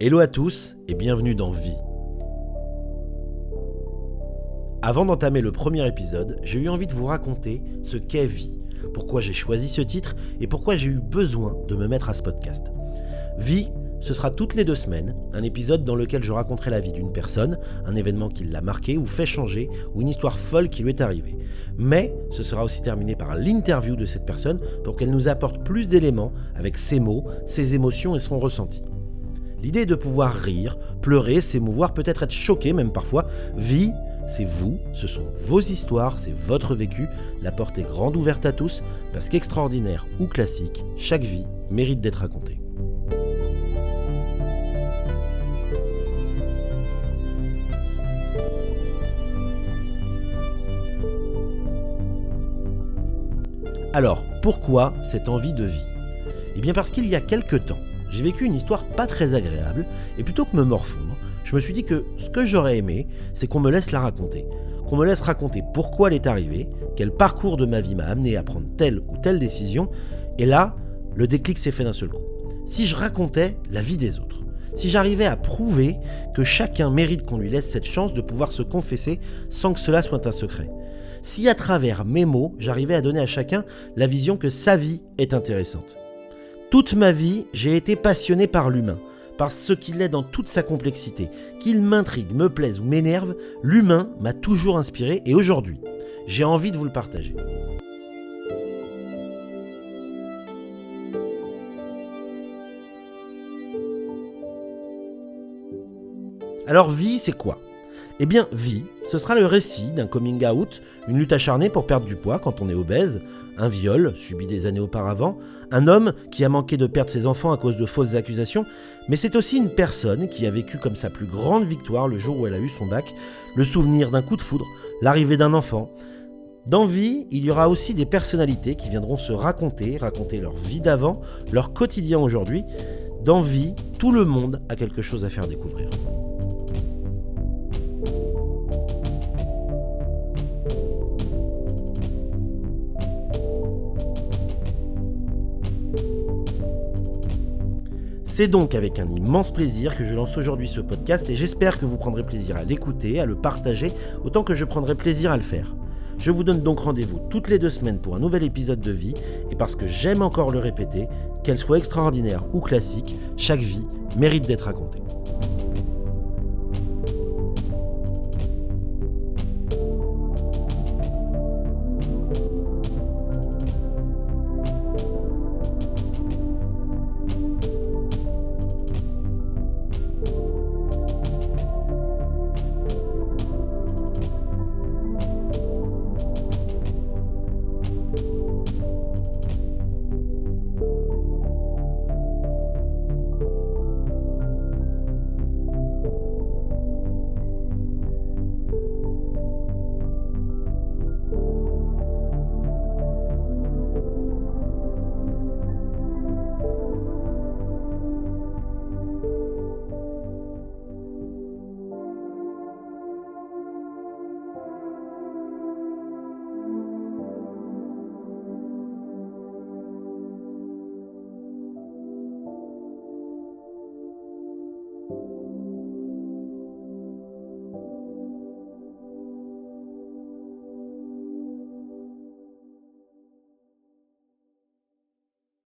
Hello à tous et bienvenue dans Vie. Avant d'entamer le premier épisode, j'ai eu envie de vous raconter ce qu'est Vie, pourquoi j'ai choisi ce titre et pourquoi j'ai eu besoin de me mettre à ce podcast. Vie, ce sera toutes les deux semaines, un épisode dans lequel je raconterai la vie d'une personne, un événement qui l'a marqué ou fait changer, ou une histoire folle qui lui est arrivée. Mais ce sera aussi terminé par l'interview de cette personne pour qu'elle nous apporte plus d'éléments avec ses mots, ses émotions et son ressenti. L'idée de pouvoir rire, pleurer, s'émouvoir, peut-être être choqué même parfois. Vie, c'est vous, ce sont vos histoires, c'est votre vécu. La porte est grande ouverte à tous, parce qu'extraordinaire ou classique, chaque vie mérite d'être racontée. Alors, pourquoi cette envie de vie? Eh bien parce qu'il y a quelque temps, j'ai vécu une histoire pas très agréable, et plutôt que me morfondre, je me suis dit que ce que j'aurais aimé, c'est qu'on me laisse la raconter. Qu'on me laisse raconter pourquoi elle est arrivée, quel parcours de ma vie m'a amené à prendre telle ou telle décision, et là, le déclic s'est fait d'un seul coup. Si je racontais la vie des autres, si j'arrivais à prouver que chacun mérite qu'on lui laisse cette chance de pouvoir se confesser sans que cela soit un secret, si à travers mes mots, j'arrivais à donner à chacun la vision que sa vie est intéressante. Toute ma vie, j'ai été passionné par l'humain, par ce qu'il est dans toute sa complexité. Qu'il m'intrigue, me plaise ou m'énerve, l'humain m'a toujours inspiré et aujourd'hui, j'ai envie de vous le partager. Alors vie, c'est quoi? Eh bien, vie, ce sera le récit d'un coming out, une lutte acharnée pour perdre du poids quand on est obèse, un viol subi des années auparavant, un homme qui a manqué de perdre ses enfants à cause de fausses accusations, mais c'est aussi une personne qui a vécu comme sa plus grande victoire le jour où elle a eu son bac, le souvenir d'un coup de foudre, l'arrivée d'un enfant. Dans Vie, il y aura aussi des personnalités qui viendront se raconter, raconter leur vie d'avant, leur quotidien aujourd'hui. Dans Vie, tout le monde a quelque chose à faire découvrir. C'est donc avec un immense plaisir que je lance aujourd'hui ce podcast et j'espère que vous prendrez plaisir à l'écouter, à le partager, autant que je prendrai plaisir à le faire. Je vous donne donc rendez-vous toutes les deux semaines pour un nouvel épisode de vie, et parce que j'aime encore le répéter, qu'elle soit extraordinaire ou classique, chaque vie mérite d'être racontée.